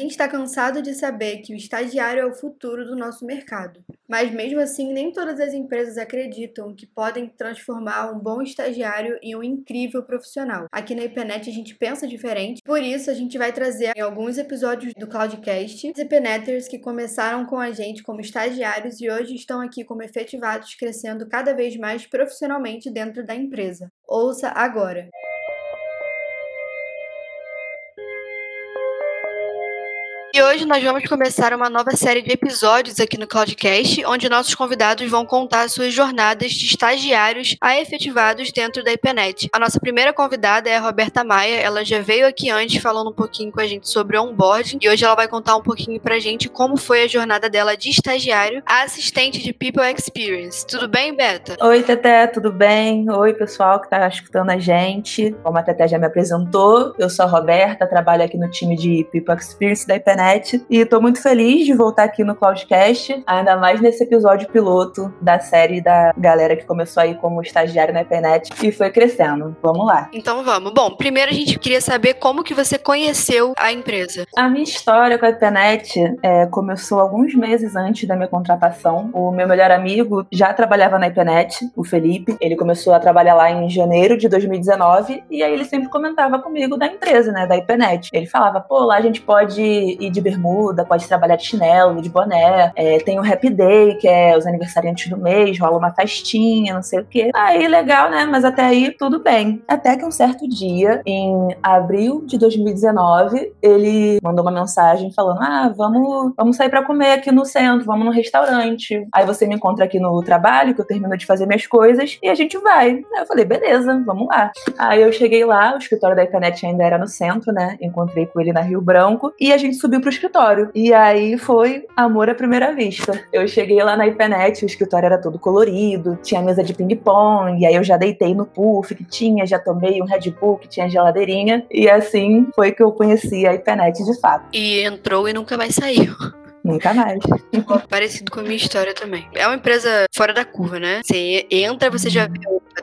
A gente está cansado de saber que o estagiário é o futuro do nosso mercado. Mas mesmo assim, nem todas as empresas acreditam que podem transformar um bom estagiário em um incrível profissional. Aqui na IPNET a gente pensa diferente, por isso a gente vai trazer em alguns episódios do Cloudcast IPNeters que começaram com a gente como estagiários e hoje estão aqui como efetivados, crescendo cada vez mais profissionalmente dentro da empresa. Ouça agora! Hoje nós vamos começar uma nova série de episódios aqui no Cloudcast, onde nossos convidados vão contar suas jornadas de estagiários a efetivados dentro da IPNET. A nossa primeira convidada é a Roberta Maia, ela já veio aqui antes falando um pouquinho com a gente sobre onboarding e hoje ela vai contar um pouquinho pra gente como foi a jornada dela de estagiário a assistente de People Experience. Tudo bem, Beta? Oi, Teté, tudo bem? Oi, pessoal que tá escutando a gente. Como a Teté já me apresentou, eu sou a Roberta, trabalho aqui no time de People Experience da IPNET internet. E tô muito feliz de voltar aqui no Cloudcast, ainda mais nesse episódio piloto da série da galera que começou aí como estagiário na internet e foi crescendo. Vamos lá. Então vamos. Bom, primeiro a gente queria saber como que você conheceu a empresa. A minha história com a internet é, começou alguns meses antes da minha contratação. O meu melhor amigo já trabalhava na internet, o Felipe. Ele começou a trabalhar lá em janeiro de 2019 e aí ele sempre comentava comigo da empresa, né, da IPNET. Ele falava, pô, lá a gente pode ir de bermuda, pode trabalhar de chinelo, de boné. É, tem o Happy Day, que é os aniversariantes do mês, rola uma festinha, não sei o quê. Aí, legal, né? Mas até aí, tudo bem. Até que um certo dia, em abril de 2019, ele mandou uma mensagem falando: Ah, vamos, vamos sair para comer aqui no centro, vamos no restaurante. Aí você me encontra aqui no trabalho, que eu termino de fazer minhas coisas, e a gente vai. Aí eu falei, beleza, vamos lá. Aí eu cheguei lá, o escritório da internet ainda era no centro, né? Encontrei com ele na Rio Branco, e a gente subiu pro pro escritório. E aí foi amor à primeira vista. Eu cheguei lá na IPNET, o escritório era todo colorido, tinha mesa de ping-pong, e aí eu já deitei no puff que tinha, já tomei um Red Bull que tinha geladeirinha, e assim foi que eu conheci a IPNET de fato. E entrou e nunca mais saiu. Nunca mais. Parecido com a minha história também. É uma empresa fora da curva, né? Você entra, você já vê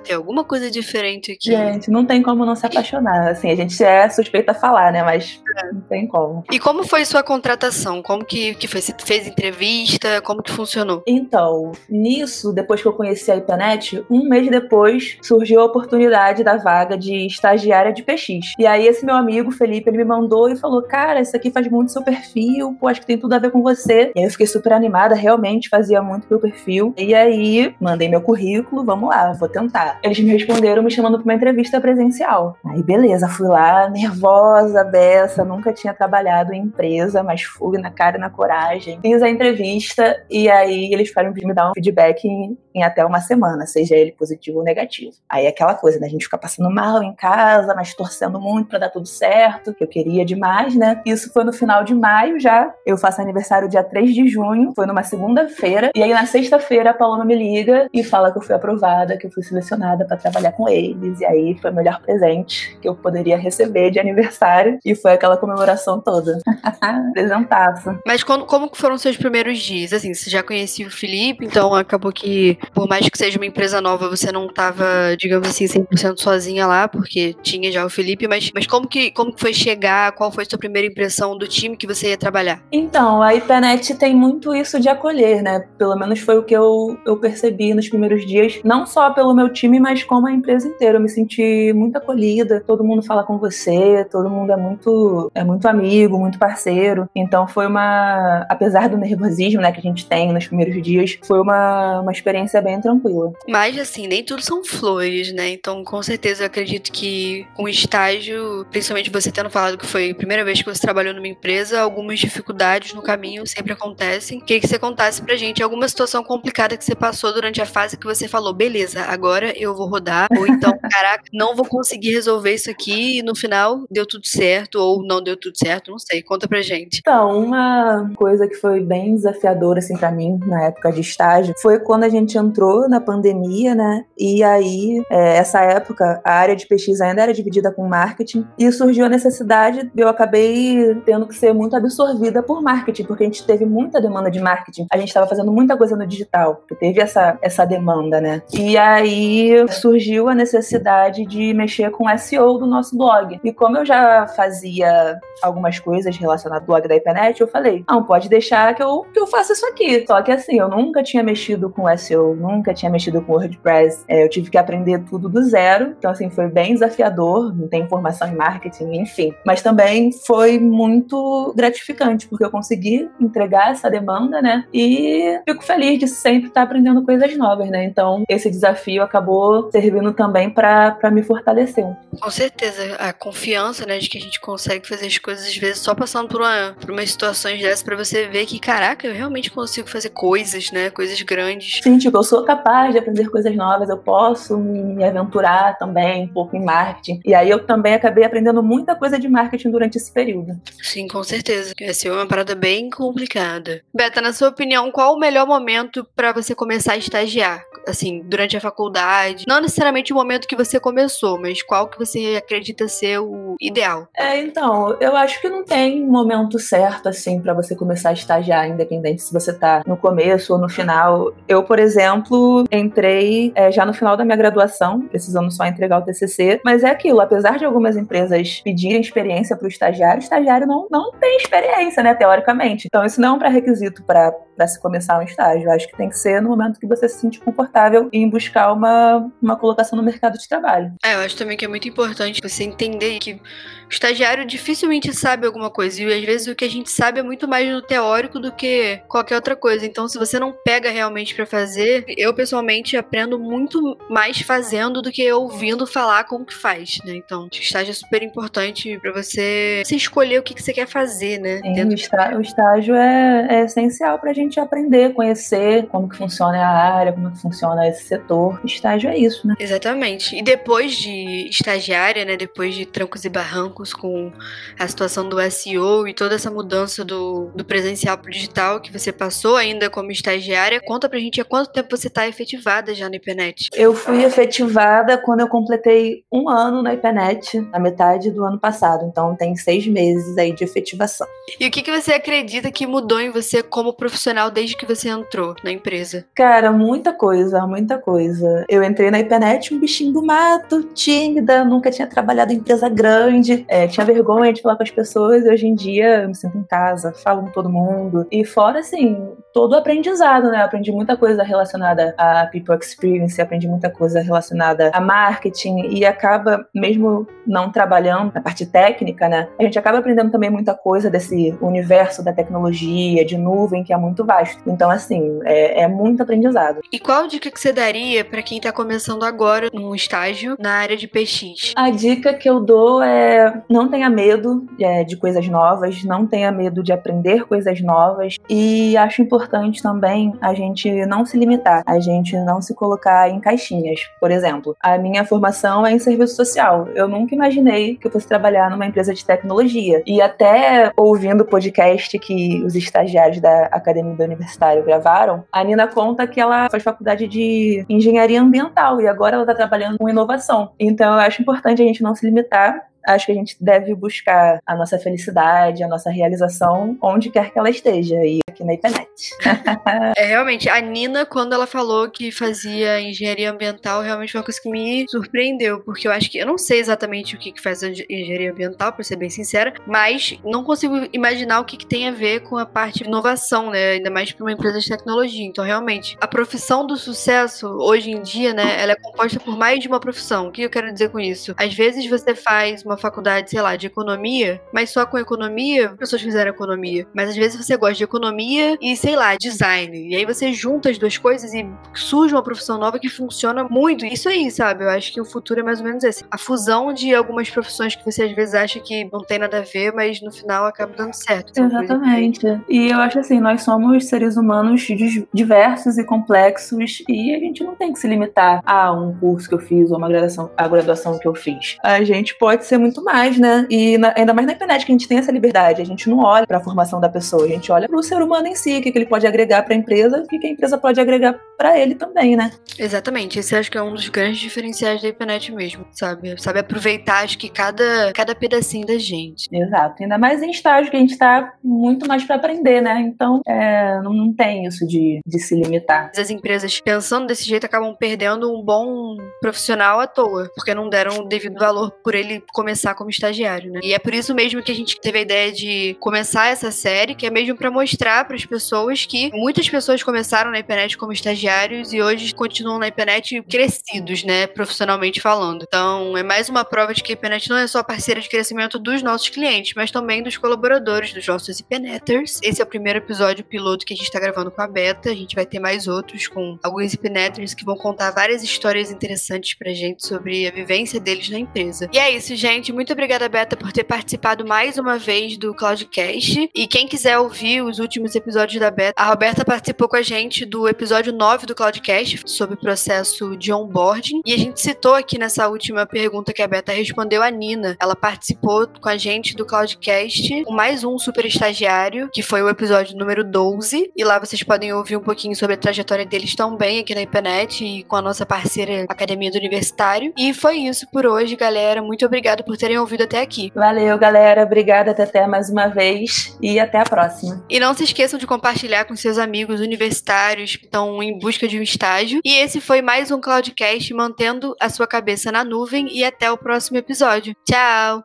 tem alguma coisa diferente aqui. Gente, não tem como não se apaixonar. Assim, a gente é suspeita a falar, né? Mas é. não tem como. E como foi sua contratação? Como que, que foi? Você fez entrevista? Como que funcionou? Então, nisso, depois que eu conheci a internet, um mês depois surgiu a oportunidade da vaga de estagiária de PX. E aí, esse meu amigo, Felipe, ele me mandou e falou: Cara, isso aqui faz muito seu perfil, pô, acho que tem tudo a ver com você. E aí eu fiquei super animada, realmente fazia muito meu perfil. E aí, mandei meu currículo, vamos lá, vou tentar. Eles me responderam me chamando para uma entrevista presencial. Aí, beleza, fui lá, nervosa, beça, nunca tinha trabalhado em empresa, mas fui na cara e na coragem. Fiz a entrevista e aí eles ficaram me dar um feedback em, em até uma semana, seja ele positivo ou negativo. Aí é aquela coisa, né? A gente fica passando mal em casa, mas torcendo muito para dar tudo certo, que eu queria demais, né? Isso foi no final de maio já. Eu faço aniversário aniversário dia 3 de junho, foi numa segunda-feira. E aí na sexta-feira a Paloma me liga e fala que eu fui aprovada, que eu fui selecionada para trabalhar com eles. E aí foi o melhor presente que eu poderia receber de aniversário. E foi aquela comemoração toda. Presentaço. Mas como, como foram seus primeiros dias? Assim, você já conhecia o Felipe, então acabou que, por mais que seja uma empresa nova, você não tava, digamos assim, 100% sozinha lá, porque tinha já o Felipe, mas, mas como, que, como que foi chegar? Qual foi a sua primeira impressão do time que você ia trabalhar? Então, aí Internet tem muito isso de acolher, né? Pelo menos foi o que eu, eu percebi nos primeiros dias, não só pelo meu time, mas como a empresa inteira. Eu me senti muito acolhida, todo mundo fala com você, todo mundo é muito, é muito amigo, muito parceiro. Então foi uma, apesar do nervosismo né, que a gente tem nos primeiros dias, foi uma, uma experiência bem tranquila. Mas assim, nem tudo são flores, né? Então com certeza eu acredito que o estágio, principalmente você tendo falado que foi a primeira vez que você trabalhou numa empresa, algumas dificuldades no caminho caminho sempre acontecem. Queria que você contasse pra gente alguma situação complicada que você passou durante a fase que você falou, beleza, agora eu vou rodar, ou então, caraca, não vou conseguir resolver isso aqui e no final deu tudo certo, ou não deu tudo certo, não sei. Conta pra gente. Então, uma coisa que foi bem desafiadora, assim, pra mim, na época de estágio, foi quando a gente entrou na pandemia, né? E aí, é, essa época, a área de pesquisa ainda era dividida com marketing, e surgiu a necessidade, eu acabei tendo que ser muito absorvida por marketing, porque gente teve muita demanda de marketing. A gente estava fazendo muita coisa no digital, porque teve essa, essa demanda, né? E aí surgiu a necessidade de mexer com SEO do nosso blog. E como eu já fazia algumas coisas relacionadas ao blog da IPNET, eu falei, não, pode deixar que eu, que eu faça isso aqui. Só que assim, eu nunca tinha mexido com SEO, nunca tinha mexido com WordPress. É, eu tive que aprender tudo do zero. Então, assim, foi bem desafiador, não tem formação em marketing, enfim. Mas também foi muito gratificante, porque eu consegui entregar essa demanda, né? E fico feliz de sempre estar aprendendo coisas novas, né? Então, esse desafio acabou servindo também para me fortalecer. Com certeza, a confiança, né, de que a gente consegue fazer as coisas, às vezes, só passando por, uma, por umas situações dessas para você ver que, caraca, eu realmente consigo fazer coisas, né? Coisas grandes. Sim, tipo, eu sou capaz de aprender coisas novas, eu posso me aventurar também um pouco em marketing. E aí eu também acabei aprendendo muita coisa de marketing durante esse período. Sim, com certeza. Essa é uma parada bem complicada. Beta, na sua opinião, qual o melhor momento para você começar a estagiar? Assim, durante a faculdade? Não necessariamente o momento que você começou, mas qual que você acredita ser o ideal? É, então, eu acho que não tem momento certo, assim, para você começar a estagiar, independente se você tá no começo ou no final. Eu, por exemplo, entrei é, já no final da minha graduação, precisando só entregar o TCC, mas é aquilo, apesar de algumas empresas pedirem experiência para o estagiário, o estagiário não, não tem experiência, né, teoricamente. Então, isso não é um pré-requisito para se começar um estágio. Eu acho que tem que ser no momento que você se sentir confortável em buscar uma, uma colocação no mercado de trabalho. É, eu acho também que é muito importante você entender que o estagiário dificilmente sabe alguma coisa. E às vezes o que a gente sabe é muito mais no teórico do que qualquer outra coisa. Então, se você não pega realmente para fazer, eu pessoalmente aprendo muito mais fazendo do que ouvindo falar como que faz, né? Então, o estágio é super importante para você, você escolher o que, que você quer fazer, né? Sim, o, estágio, o estágio é, é essencial pra gente aprender, conhecer como que funciona a área, como que funciona esse setor. Estágio é isso, né? Exatamente. E depois de estagiária, né? Depois de trancos e barrancos, com a situação do SEO e toda essa mudança do, do presencial para o digital que você passou ainda como estagiária. Conta pra gente há quanto tempo você está efetivada já na IPNET. Eu fui efetivada quando eu completei um ano na IPNET, na metade do ano passado. Então tem seis meses aí de efetivação. E o que, que você acredita que mudou em você como profissional desde que você entrou na empresa? Cara, muita coisa, muita coisa. Eu entrei na IPNET um bichinho do mato, tímida, nunca tinha trabalhado em empresa grande é, tinha vergonha de falar com as pessoas e hoje em dia eu me sinto em casa, falo com todo mundo. E fora, assim, todo o aprendizado, né? Eu aprendi muita coisa relacionada a people experience, aprendi muita coisa relacionada a marketing e acaba, mesmo não trabalhando na parte técnica, né? A gente acaba aprendendo também muita coisa desse universo da tecnologia, de nuvem, que é muito vasto. Então, assim, é, é muito aprendizado. E qual dica que você daria para quem tá começando agora num estágio na área de PX? A dica que eu dou é não tenha medo é, de coisas novas, não tenha medo de aprender coisas novas e acho importante também a gente não se limitar, a gente não se colocar em caixinhas. Por exemplo, a minha formação é em serviço social. Eu nunca imaginei que eu fosse trabalhar numa empresa de tecnologia e até ouvindo o podcast que os estagiários da Academia do Universitário gravaram, a Nina conta que ela faz faculdade de engenharia ambiental e agora ela está trabalhando com inovação. Então eu acho importante a gente não se limitar acho que a gente deve buscar a nossa felicidade, a nossa realização onde quer que ela esteja. E aqui na internet. é, realmente, a Nina, quando ela falou que fazia engenharia ambiental, realmente foi uma coisa que me surpreendeu, porque eu acho que eu não sei exatamente o que, que faz a engenharia ambiental, pra ser bem sincera, mas não consigo imaginar o que, que tem a ver com a parte de inovação, né? Ainda mais para uma empresa de tecnologia. Então, realmente, a profissão do sucesso, hoje em dia, né, ela é composta por mais de uma profissão. O que eu quero dizer com isso? Às vezes você faz uma faculdade, sei lá, de economia, mas só com economia, pessoas fizeram economia. Mas às vezes você gosta de economia e, sei lá, design. E aí você junta as duas coisas e surge uma profissão nova que funciona muito. Isso aí, sabe? Eu acho que o futuro é mais ou menos esse. A fusão de algumas profissões que você às vezes acha que não tem nada a ver, mas no final acaba dando certo. Exatamente. E eu acho assim, nós somos seres humanos diversos e complexos e a gente não tem que se limitar a um curso que eu fiz ou uma graduação, a graduação que eu fiz. A gente pode ser muito mais, né? E na, ainda mais na internet que a gente tem essa liberdade. A gente não olha para a formação da pessoa, a gente olha para o ser humano em si, o que, que ele pode agregar para a empresa e o que a empresa pode agregar para ele também, né? Exatamente. Esse acho que é um dos grandes diferenciais da internet mesmo, sabe? Sabe aproveitar, acho que cada, cada pedacinho da gente. Exato. Ainda mais em estágio que a gente tá muito mais para aprender, né? Então, é, não, não tem isso de, de se limitar. As empresas pensando desse jeito acabam perdendo um bom profissional à toa, porque não deram o devido valor por ele começar como estagiário, né? E é por isso mesmo que a gente teve a ideia de começar essa série, que é mesmo para mostrar para as pessoas que muitas pessoas começaram na internet como estagiários e hoje continuam na internet crescidos, né, profissionalmente falando. Então, é mais uma prova de que a internet não é só parceira de crescimento dos nossos clientes, mas também dos colaboradores, dos nossos IPNeters. Esse é o primeiro episódio piloto que a gente está gravando com a Beta. A gente vai ter mais outros com alguns IPNeters que vão contar várias histórias interessantes pra gente sobre a vivência deles na empresa. E é isso, gente. Muito obrigada, Beta, por ter participado mais uma vez do Cloudcast. E quem quiser ouvir os últimos episódios da Beta, a Roberta participou com a gente do episódio 9 do Cloudcast sobre o processo de onboarding. E a gente citou aqui nessa última pergunta que a Beta respondeu a Nina. Ela participou com a gente do Cloudcast com mais um super estagiário, que foi o episódio número 12. E lá vocês podem ouvir um pouquinho sobre a trajetória deles também aqui na IPNET e com a nossa parceira Academia do Universitário. E foi isso por hoje, galera. Muito obrigada por terem ouvido até aqui. Valeu, galera. Obrigada até mais uma vez e até a próxima. E não se esqueçam de compartilhar com seus amigos universitários que estão em busca de um estágio. E esse foi mais um Cloudcast mantendo a sua cabeça na nuvem e até o próximo episódio. Tchau!